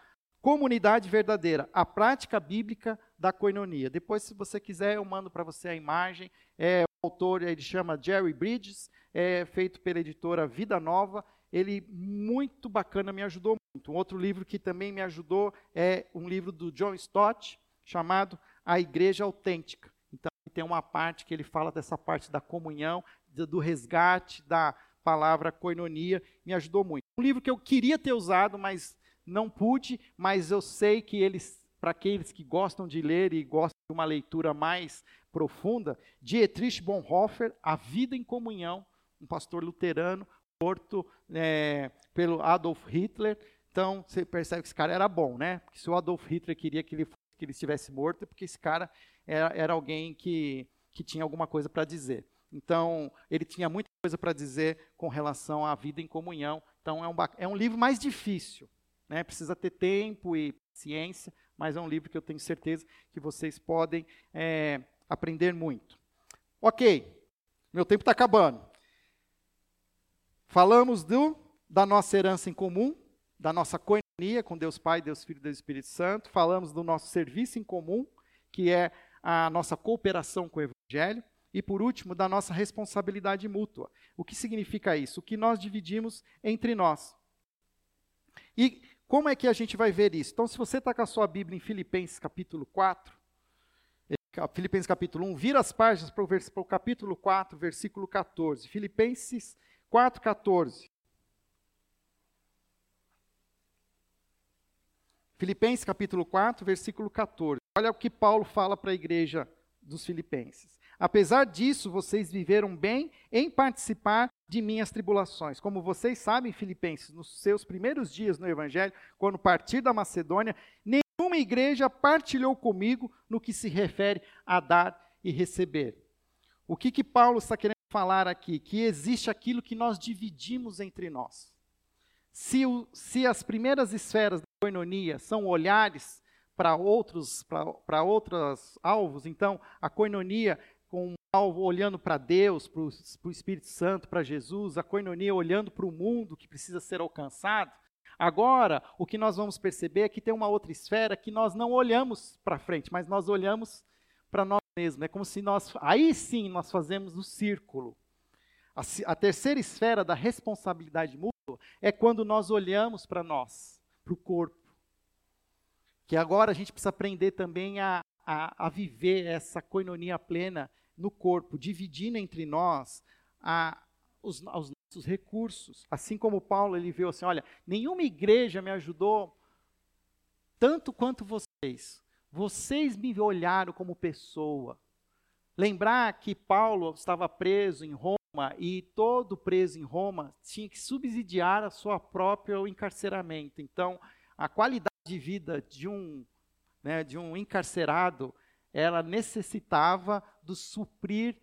S1: Comunidade Verdadeira, a prática bíblica da coinonia. Depois, se você quiser, eu mando para você a imagem. É, o autor ele chama Jerry Bridges, é feito pela editora Vida Nova. Ele, muito bacana, me ajudou muito. Um outro livro que também me ajudou é um livro do John Stott, chamado A Igreja Autêntica. Então, tem uma parte que ele fala dessa parte da comunhão, do resgate da palavra coinonia, me ajudou muito. Um livro que eu queria ter usado, mas não pude, mas eu sei que eles, para aqueles que gostam de ler e gostam de uma leitura mais profunda, Dietrich Bonhoeffer, A Vida em Comunhão, um pastor luterano, morto é, pelo Adolf Hitler. Então, você percebe que esse cara era bom, né? Porque se o Adolf Hitler queria que ele, que ele estivesse morto, é porque esse cara era, era alguém que, que tinha alguma coisa para dizer. Então, ele tinha muita coisa para dizer com relação à vida em comunhão. Então, é um, é um livro mais difícil. Né? Precisa ter tempo e ciência, mas é um livro que eu tenho certeza que vocês podem é, aprender muito. Ok, meu tempo está acabando. Falamos do, da nossa herança em comum, da nossa coinonia com Deus Pai, Deus Filho e Deus Espírito Santo. Falamos do nosso serviço em comum, que é a nossa cooperação com o Evangelho. E, por último, da nossa responsabilidade mútua. O que significa isso? O que nós dividimos entre nós. E como é que a gente vai ver isso? Então, se você está com a sua Bíblia em Filipenses capítulo 4, eh, Filipenses capítulo 1, vira as páginas para o, para o capítulo 4, versículo 14. Filipenses 4, 14. Filipenses capítulo 4, versículo 14. Olha o que Paulo fala para a igreja dos filipenses. Apesar disso, vocês viveram bem em participar de minhas tribulações. Como vocês sabem, Filipenses, nos seus primeiros dias no Evangelho, quando partir da Macedônia, nenhuma igreja partilhou comigo no que se refere a dar e receber. O que, que Paulo está querendo falar aqui? Que existe aquilo que nós dividimos entre nós. Se, o, se as primeiras esferas da coinonia são olhares para outros, para outros alvos, então a coinonia com um alvo olhando para Deus, para o Espírito Santo, para Jesus, a coinonia olhando para o mundo que precisa ser alcançado. Agora, o que nós vamos perceber é que tem uma outra esfera que nós não olhamos para frente, mas nós olhamos para nós mesmos. É como se nós, aí sim, nós fazemos o círculo. A, a terceira esfera da responsabilidade mútua é quando nós olhamos para nós, para o corpo. Que agora a gente precisa aprender também a, a, a viver essa coinonia plena no corpo, dividindo entre nós a, os, os nossos recursos. Assim como Paulo ele viu assim, olha, nenhuma igreja me ajudou tanto quanto vocês. Vocês me olharam como pessoa. Lembrar que Paulo estava preso em Roma e todo preso em Roma tinha que subsidiar a sua própria encarceramento. Então, a qualidade de vida de um né, de um encarcerado, ela necessitava do suprir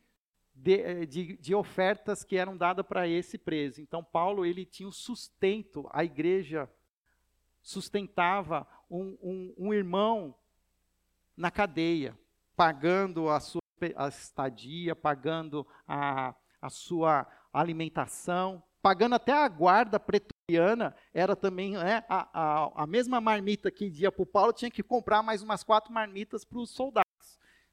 S1: de, eh, de, de ofertas que eram dadas para esse preso. Então, Paulo ele tinha o sustento, a igreja sustentava um, um, um irmão na cadeia, pagando a sua a estadia, pagando a, a sua alimentação, pagando até a guarda pretoriana, era também né, a, a, a, mesma marmita que ia para o Paulo, tinha que comprar mais umas quatro marmitas para os soldados.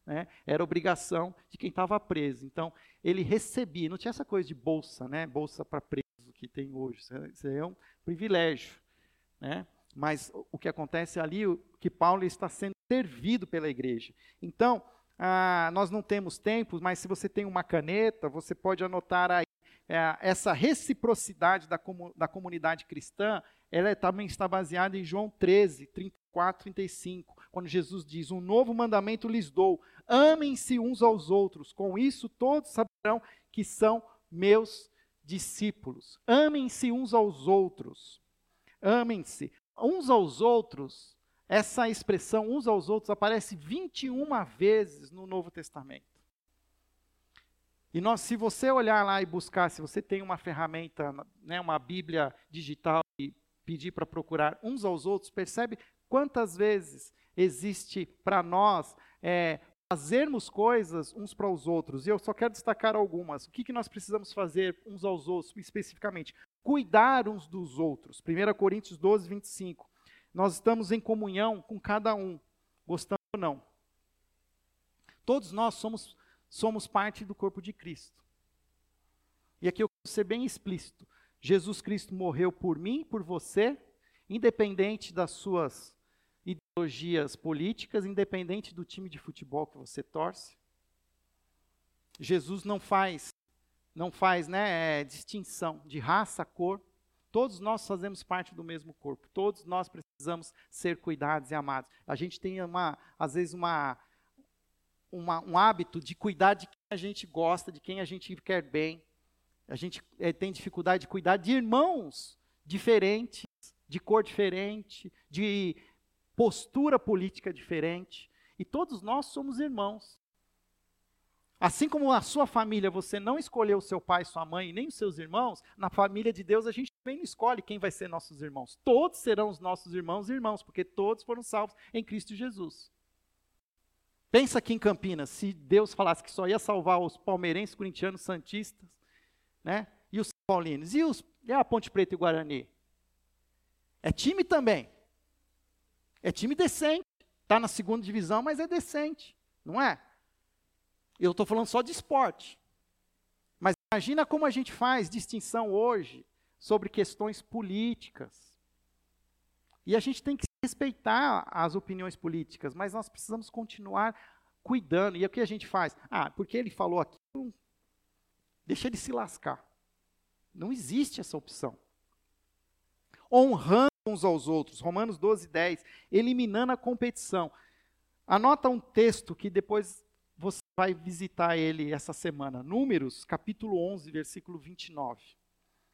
S1: Né? Era obrigação de quem estava preso. Então, ele recebia, não tinha essa coisa de bolsa, né? bolsa para preso que tem hoje. Isso é um privilégio. Né? Mas o que acontece ali, que Paulo está sendo servido pela igreja. Então, ah, nós não temos tempo, mas se você tem uma caneta, você pode anotar aí é, essa reciprocidade da, comu da comunidade cristã, ela é, também está baseada em João 13, 34, 35, quando Jesus diz: Um novo mandamento lhes dou, amem-se uns aos outros, com isso todos saberão que são meus discípulos. Amem-se uns aos outros. Amem-se uns aos outros. Essa expressão, uns aos outros, aparece 21 vezes no Novo Testamento. E nós, se você olhar lá e buscar, se você tem uma ferramenta, né, uma Bíblia digital e pedir para procurar uns aos outros, percebe quantas vezes existe para nós é, fazermos coisas uns para os outros. E eu só quero destacar algumas. O que, que nós precisamos fazer uns aos outros, especificamente? Cuidar uns dos outros. 1 Coríntios 12, 25. Nós estamos em comunhão com cada um, gostando ou não. Todos nós somos, somos parte do corpo de Cristo. E aqui eu quero ser bem explícito. Jesus Cristo morreu por mim, por você, independente das suas ideologias políticas, independente do time de futebol que você torce. Jesus não faz, não faz, né, é, distinção de raça, cor. Todos nós fazemos parte do mesmo corpo. Todos nós precisamos ser cuidados e amados. A gente tem uma, às vezes uma, uma um hábito de cuidar de quem a gente gosta, de quem a gente quer bem. A gente é, tem dificuldade de cuidar de irmãos diferentes, de cor diferente, de postura política diferente, e todos nós somos irmãos. Assim como a sua família você não escolheu seu pai, sua mãe, nem os seus irmãos, na família de Deus a gente também não escolhe quem vai ser nossos irmãos. Todos serão os nossos irmãos e irmãos, porque todos foram salvos em Cristo Jesus. Pensa aqui em Campinas, se Deus falasse que só ia salvar os palmeirenses, corintianos, santistas, né? E os paulinos, e, os, e a Ponte Preta e Guarani? É time também. É time decente. Está na segunda divisão, mas é decente. Não é? Eu estou falando só de esporte. Mas imagina como a gente faz distinção hoje sobre questões políticas. E a gente tem que respeitar as opiniões políticas, mas nós precisamos continuar cuidando. E o que a gente faz? Ah, porque ele falou aquilo, deixa ele se lascar. Não existe essa opção. Honrando uns aos outros. Romanos 12, 10. Eliminando a competição. Anota um texto que depois você vai visitar ele essa semana. Números, capítulo 11, versículo 29.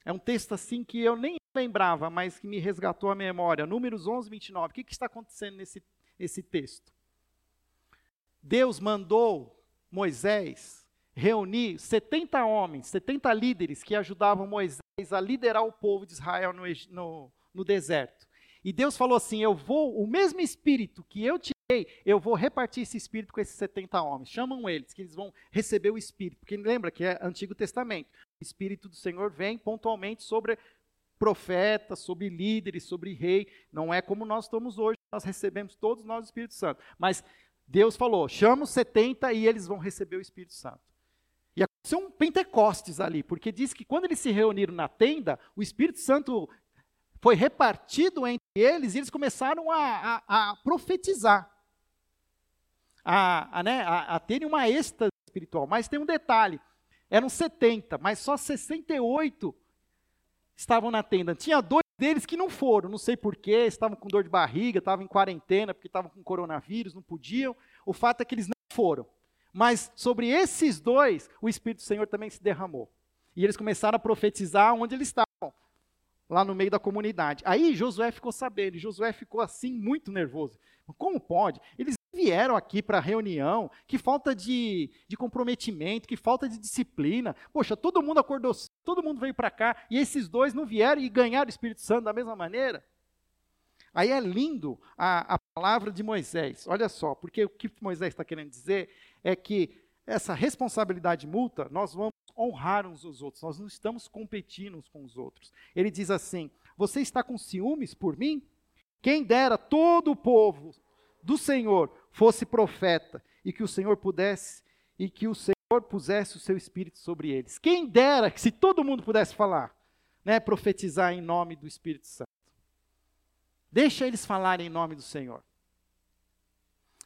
S1: É um texto assim que eu nem lembrava, mas que me resgatou a memória. Números 11, 29. O que, que está acontecendo nesse, nesse texto? Deus mandou Moisés reunir 70 homens, 70 líderes que ajudavam Moisés a liderar o povo de Israel no, no, no deserto. E Deus falou assim: Eu vou, o mesmo espírito que eu te dei, eu vou repartir esse espírito com esses 70 homens. Chamam eles, que eles vão receber o espírito. Porque lembra que é Antigo Testamento. O espírito do Senhor vem pontualmente sobre profetas, sobre líderes, sobre rei. Não é como nós estamos hoje, nós recebemos todos nós o Espírito Santo. Mas Deus falou: chama os 70 e eles vão receber o Espírito Santo. E aconteceu um Pentecostes ali, porque diz que quando eles se reuniram na tenda, o Espírito Santo foi repartido entre eles e eles começaram a, a, a profetizar, a, a, né, a, a terem uma êxtase espiritual. Mas tem um detalhe: eram 70, mas só 68 estavam na tenda. Tinha dois deles que não foram, não sei porquê, estavam com dor de barriga, estavam em quarentena, porque estavam com coronavírus, não podiam. O fato é que eles não foram. Mas sobre esses dois, o Espírito do Senhor também se derramou. E eles começaram a profetizar onde eles estavam lá no meio da comunidade. Aí Josué ficou sabendo, Josué ficou assim muito nervoso. Como pode? Eles vieram aqui para a reunião, que falta de, de comprometimento, que falta de disciplina. Poxa, todo mundo acordou, todo mundo veio para cá, e esses dois não vieram e ganharam o Espírito Santo da mesma maneira? Aí é lindo a, a palavra de Moisés. Olha só, porque o que Moisés está querendo dizer é que essa responsabilidade multa, nós vamos honrar uns aos outros, nós não estamos competindo uns com os outros. Ele diz assim: Você está com ciúmes por mim? Quem dera todo o povo do Senhor fosse profeta e que o Senhor pudesse e que o Senhor pusesse o seu espírito sobre eles. Quem dera que se todo mundo pudesse falar, né, profetizar em nome do Espírito Santo. Deixa eles falarem em nome do Senhor.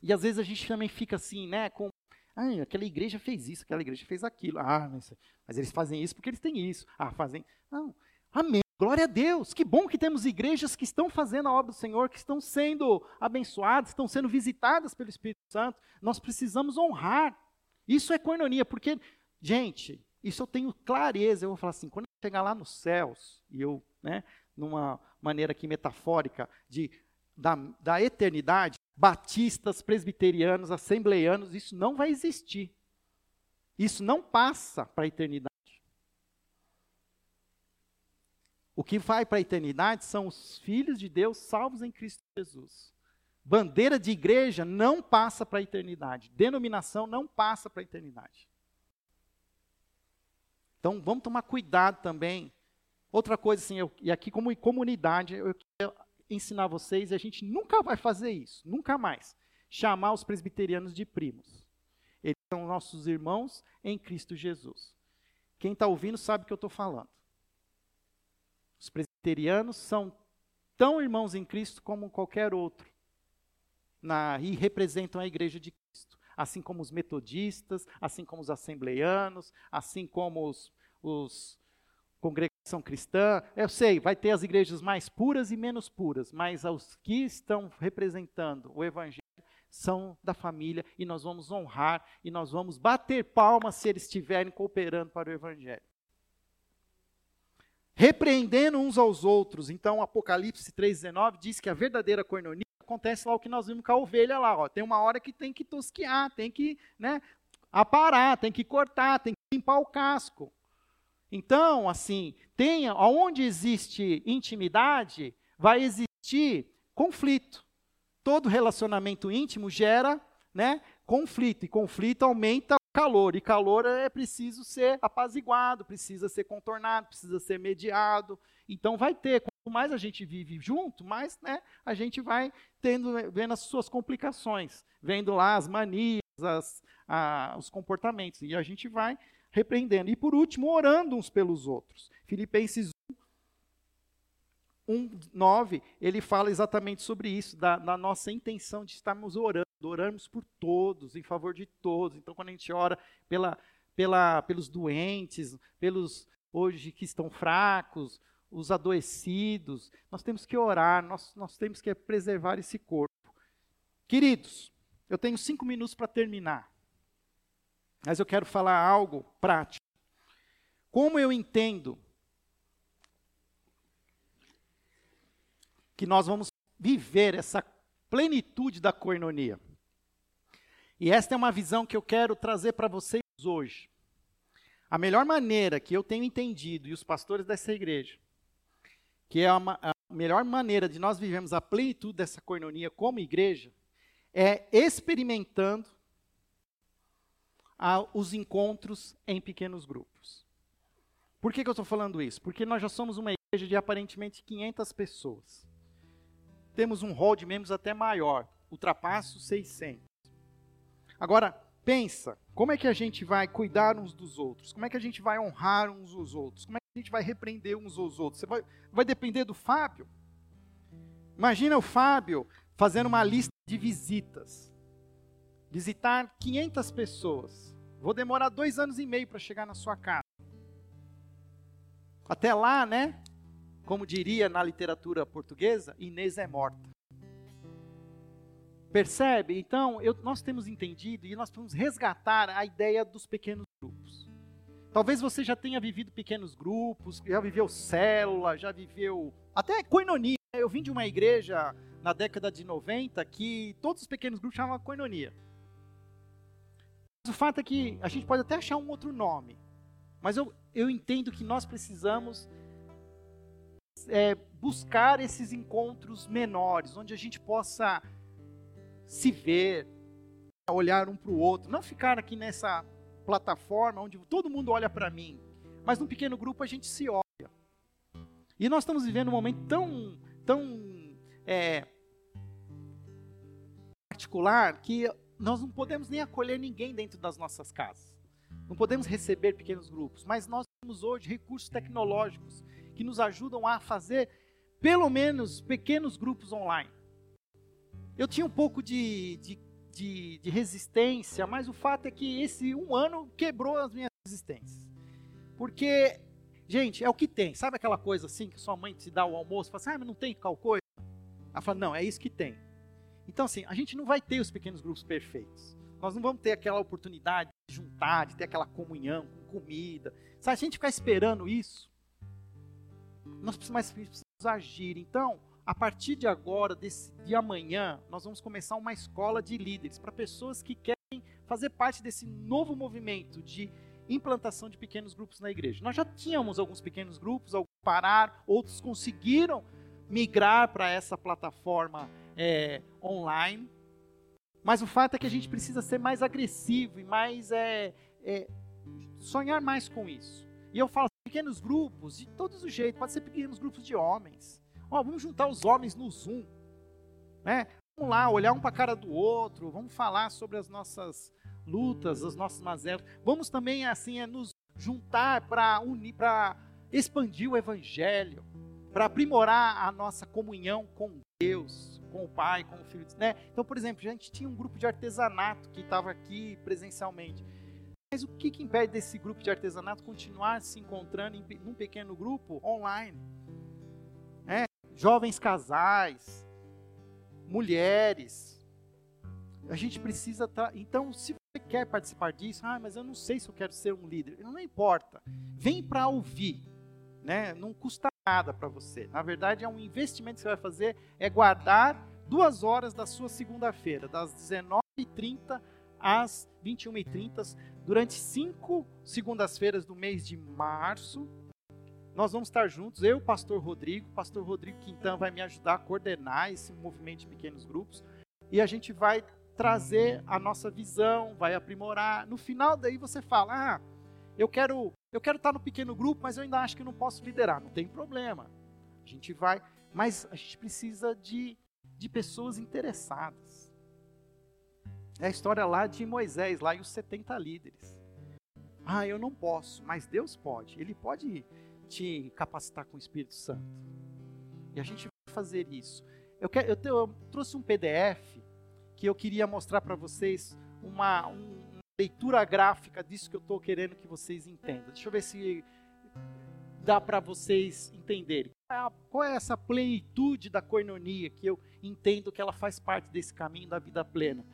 S1: E às vezes a gente também fica assim, né, com ah, aquela igreja fez isso, aquela igreja fez aquilo. Ah, mas, mas eles fazem isso porque eles têm isso. Ah, fazem. Não. Amém. Glória a Deus. Que bom que temos igrejas que estão fazendo a obra do Senhor, que estão sendo abençoadas, estão sendo visitadas pelo Espírito Santo. Nós precisamos honrar. Isso é coinonia, porque, gente, isso eu tenho clareza. Eu vou falar assim, quando eu chegar lá nos céus, e eu, né, numa maneira aqui metafórica, de, da, da eternidade, batistas, presbiterianos, assembleianos, isso não vai existir. Isso não passa para a eternidade. O que vai para a eternidade são os filhos de Deus salvos em Cristo Jesus. bandeira de igreja não passa para a eternidade. Denominação não passa para a eternidade. Então vamos tomar cuidado também. Outra coisa, assim, eu, e aqui como comunidade, eu quero ensinar vocês, e a gente nunca vai fazer isso, nunca mais, chamar os presbiterianos de primos. Eles são nossos irmãos em Cristo Jesus. Quem está ouvindo sabe o que eu estou falando. Os presbiterianos são tão irmãos em Cristo como qualquer outro. Na, e representam a igreja de Cristo. Assim como os metodistas, assim como os assembleianos, assim como os, os congregação cristã. Eu sei, vai ter as igrejas mais puras e menos puras, mas os que estão representando o evangelho são da família e nós vamos honrar e nós vamos bater palmas se eles estiverem cooperando para o evangelho. Repreendendo uns aos outros. Então, Apocalipse 3,19 diz que a verdadeira coinonia acontece lá o que nós vimos com a ovelha lá. Ó. Tem uma hora que tem que tosquear, tem que né, aparar, tem que cortar, tem que limpar o casco. Então, assim, tenha, onde existe intimidade, vai existir conflito todo relacionamento íntimo gera né, conflito, e conflito aumenta o calor, e calor é preciso ser apaziguado, precisa ser contornado, precisa ser mediado. Então vai ter, quanto mais a gente vive junto, mais né, a gente vai tendo, vendo as suas complicações, vendo lá as manias, as, a, os comportamentos, e a gente vai repreendendo. E por último, orando uns pelos outros. Filipenses 1,9, ele fala exatamente sobre isso, da, da, nossa intenção de estarmos orando, orarmos por todos, em favor de todos. Então, quando a gente ora pela, pela, pelos doentes, pelos hoje que estão fracos, os adoecidos, nós temos que orar, nós, nós temos que preservar esse corpo. Queridos, eu tenho cinco minutos para terminar, mas eu quero falar algo prático. Como eu entendo que nós vamos viver essa plenitude da coinonia. E esta é uma visão que eu quero trazer para vocês hoje. A melhor maneira que eu tenho entendido, e os pastores dessa igreja, que é a, a melhor maneira de nós vivermos a plenitude dessa coinonia como igreja, é experimentando os encontros em pequenos grupos. Por que, que eu estou falando isso? Porque nós já somos uma igreja de aparentemente 500 pessoas temos um rol de membros até maior, ultrapassa os 600. Agora, pensa, como é que a gente vai cuidar uns dos outros? Como é que a gente vai honrar uns aos outros? Como é que a gente vai repreender uns aos outros? Você vai, vai depender do Fábio? Imagina o Fábio fazendo uma lista de visitas. Visitar 500 pessoas. Vou demorar dois anos e meio para chegar na sua casa. Até lá, né? Como diria na literatura portuguesa, Inês é morta. Percebe? Então, eu, nós temos entendido e nós vamos resgatar a ideia dos pequenos grupos. Talvez você já tenha vivido pequenos grupos, já viveu célula, já viveu até coinonia. Eu vim de uma igreja na década de 90 que todos os pequenos grupos chamavam coinonia. Mas o fato é que a gente pode até achar um outro nome, mas eu, eu entendo que nós precisamos é, buscar esses encontros menores, onde a gente possa se ver, olhar um para o outro, não ficar aqui nessa plataforma onde todo mundo olha para mim, mas num pequeno grupo a gente se olha. E nós estamos vivendo um momento tão, tão é, particular que nós não podemos nem acolher ninguém dentro das nossas casas. Não podemos receber pequenos grupos, mas nós temos hoje recursos tecnológicos que nos ajudam a fazer pelo menos pequenos grupos online. Eu tinha um pouco de, de, de, de resistência, mas o fato é que esse um ano quebrou as minhas resistências. Porque, gente, é o que tem. Sabe aquela coisa assim que sua mãe te dá o almoço e fala assim, ah, mas não tem tal coisa? Ela fala, não, é isso que tem. Então, assim, a gente não vai ter os pequenos grupos perfeitos. Nós não vamos ter aquela oportunidade de juntar, de ter aquela comunhão com comida. Se a gente ficar esperando isso, nós precisamos, precisamos agir. Então, a partir de agora, desse, de amanhã, nós vamos começar uma escola de líderes para pessoas que querem fazer parte desse novo movimento de implantação de pequenos grupos na igreja. Nós já tínhamos alguns pequenos grupos, alguns pararam, outros conseguiram migrar para essa plataforma é, online. Mas o fato é que a gente precisa ser mais agressivo e mais é, é, sonhar mais com isso. E eu falo pequenos grupos, de todos os jeitos, pode ser pequenos grupos de homens. Ó, vamos juntar os homens no Zoom, né? Vamos lá, olhar um para a cara do outro, vamos falar sobre as nossas lutas, as nossas mazelas. Vamos também assim é nos juntar para unir, para expandir o evangelho, para aprimorar a nossa comunhão com Deus, com o Pai, com o Filho, né? Então, por exemplo, a gente tinha um grupo de artesanato que estava aqui presencialmente. Mas o que, que impede desse grupo de artesanato continuar se encontrando em um pequeno grupo online? É, jovens casais, mulheres. A gente precisa. Tra... Então, se você quer participar disso, ah, mas eu não sei se eu quero ser um líder. Não importa. Vem para ouvir. Né? Não custa nada para você. Na verdade, é um investimento que você vai fazer, é guardar duas horas da sua segunda-feira, das 19h30 às 21h30, durante cinco segundas-feiras do mês de março. Nós vamos estar juntos, eu pastor Rodrigo. Pastor Rodrigo Quintan vai me ajudar a coordenar esse movimento de pequenos grupos. E a gente vai trazer a nossa visão, vai aprimorar. No final daí você fala: "Ah, eu quero, eu quero estar no pequeno grupo, mas eu ainda acho que não posso liderar". Não tem problema. A gente vai, mas a gente precisa de de pessoas interessadas. É a história lá de Moisés, lá e os 70 líderes. Ah, eu não posso, mas Deus pode. Ele pode te capacitar com o Espírito Santo. E a gente vai fazer isso. Eu, quero, eu, te, eu trouxe um PDF que eu queria mostrar para vocês uma, um, leitura gráfica disso que eu estou querendo que vocês entendam. Deixa eu ver se dá para vocês entenderem. Qual é essa plenitude da coinonia que eu entendo que ela faz parte desse caminho da vida plena?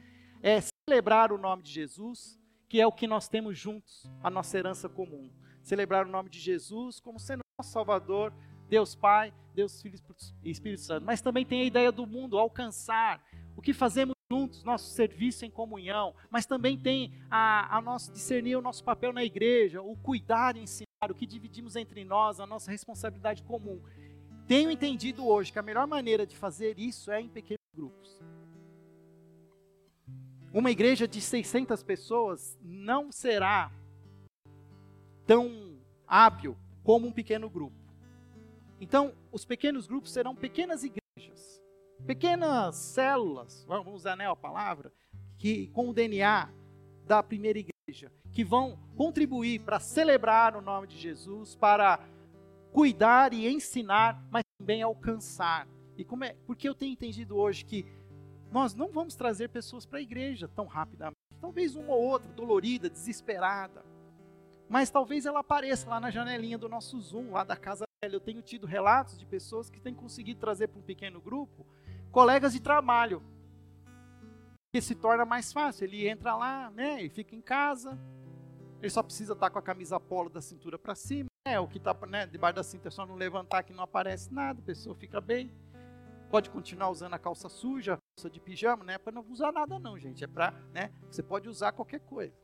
S1: É celebrar o nome de Jesus, que é o que nós temos juntos, a nossa herança comum. Celebrar o nome de Jesus como sendo nosso Salvador, Deus Pai, Deus Filho e Espírito Santo. Mas também tem a ideia do mundo, alcançar o que fazemos juntos, nosso serviço em comunhão, mas também tem a, a nosso discernir o nosso papel na igreja, o cuidar e ensinar, o que dividimos entre nós, a nossa responsabilidade comum. Tenho entendido hoje que a melhor maneira de fazer isso é em pequenos grupos. Uma igreja de 600 pessoas não será tão hábil como um pequeno grupo. Então, os pequenos grupos serão pequenas igrejas, pequenas células, vamos usar né, a palavra, que com o DNA da primeira igreja, que vão contribuir para celebrar o nome de Jesus, para cuidar e ensinar, mas também alcançar. E como é, porque eu tenho entendido hoje que nós não vamos trazer pessoas para a igreja tão rapidamente. Talvez uma ou outra, dolorida, desesperada. Mas talvez ela apareça lá na janelinha do nosso Zoom, lá da casa velha. Eu tenho tido relatos de pessoas que têm conseguido trazer para um pequeno grupo colegas de trabalho. Que se torna mais fácil. Ele entra lá, né, e fica em casa. Ele só precisa estar com a camisa polo da cintura para cima. É, o que está né, debaixo da cinta é só não levantar que não aparece nada, a pessoa fica bem. Pode continuar usando a calça suja, calça de pijama, não é para não usar nada não, gente. É para, né? Você pode usar qualquer coisa.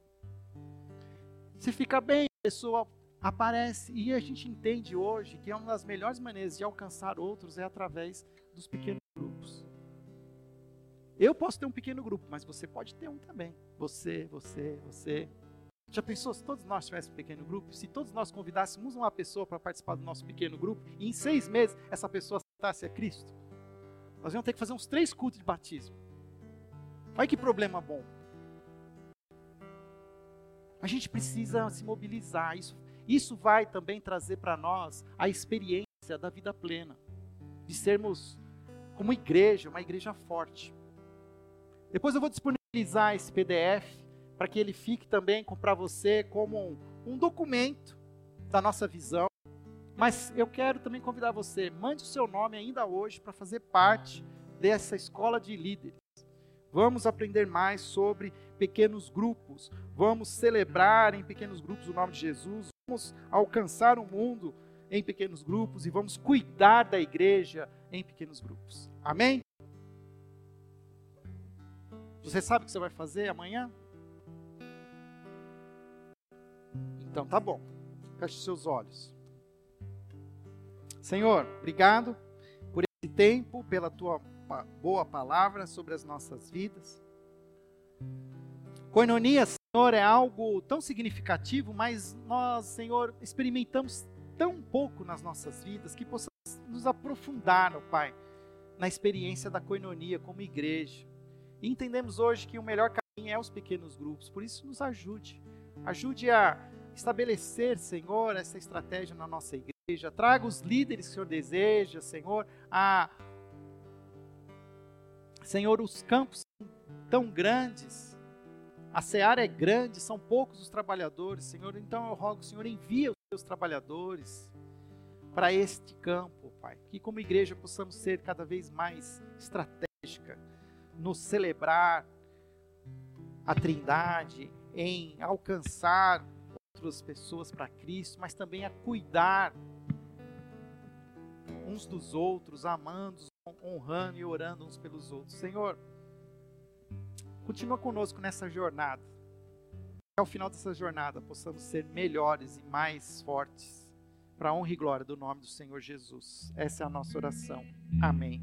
S1: Se fica bem, a pessoa aparece e a gente entende hoje que é uma das melhores maneiras de alcançar outros é através dos pequenos grupos. Eu posso ter um pequeno grupo, mas você pode ter um também. Você, você, você. Já pensou se todos nós tivéssemos um pequeno grupo? Se todos nós convidássemos uma pessoa para participar do nosso pequeno grupo e em seis meses essa pessoa aceitasse a Cristo? Nós vamos ter que fazer uns três cultos de batismo. Olha que problema bom. A gente precisa se mobilizar. Isso, isso vai também trazer para nós a experiência da vida plena. De sermos como igreja, uma igreja forte. Depois eu vou disponibilizar esse PDF para que ele fique também para você como um, um documento da nossa visão mas eu quero também convidar você, mande o seu nome ainda hoje para fazer parte dessa escola de líderes. Vamos aprender mais sobre pequenos grupos, vamos celebrar em pequenos grupos o nome de Jesus, vamos alcançar o mundo em pequenos grupos e vamos cuidar da igreja em pequenos grupos. Amém? Você sabe o que você vai fazer amanhã? Então tá bom. Feche seus olhos. Senhor, obrigado por esse tempo, pela tua boa palavra sobre as nossas vidas. Coinonia, Senhor, é algo tão significativo, mas nós, Senhor, experimentamos tão pouco nas nossas vidas que possamos nos aprofundar, ó Pai, na experiência da coinonia como igreja. E entendemos hoje que o melhor caminho é os pequenos grupos, por isso nos ajude. Ajude a estabelecer, Senhor, essa estratégia na nossa igreja. Traga os líderes que o Senhor deseja, Senhor, a Senhor, os campos tão grandes, a seara é grande, são poucos os trabalhadores, Senhor. Então eu rogo, Senhor, envia seus trabalhadores para este campo, Pai. Que como igreja possamos ser cada vez mais estratégica no celebrar a Trindade, em alcançar outras pessoas para Cristo, mas também a cuidar uns dos outros, amando, honrando e orando uns pelos outros. Senhor, continua conosco nessa jornada. Ao final dessa jornada possamos ser melhores e mais fortes para a honra e glória do nome do Senhor Jesus. Essa é a nossa oração. Amém.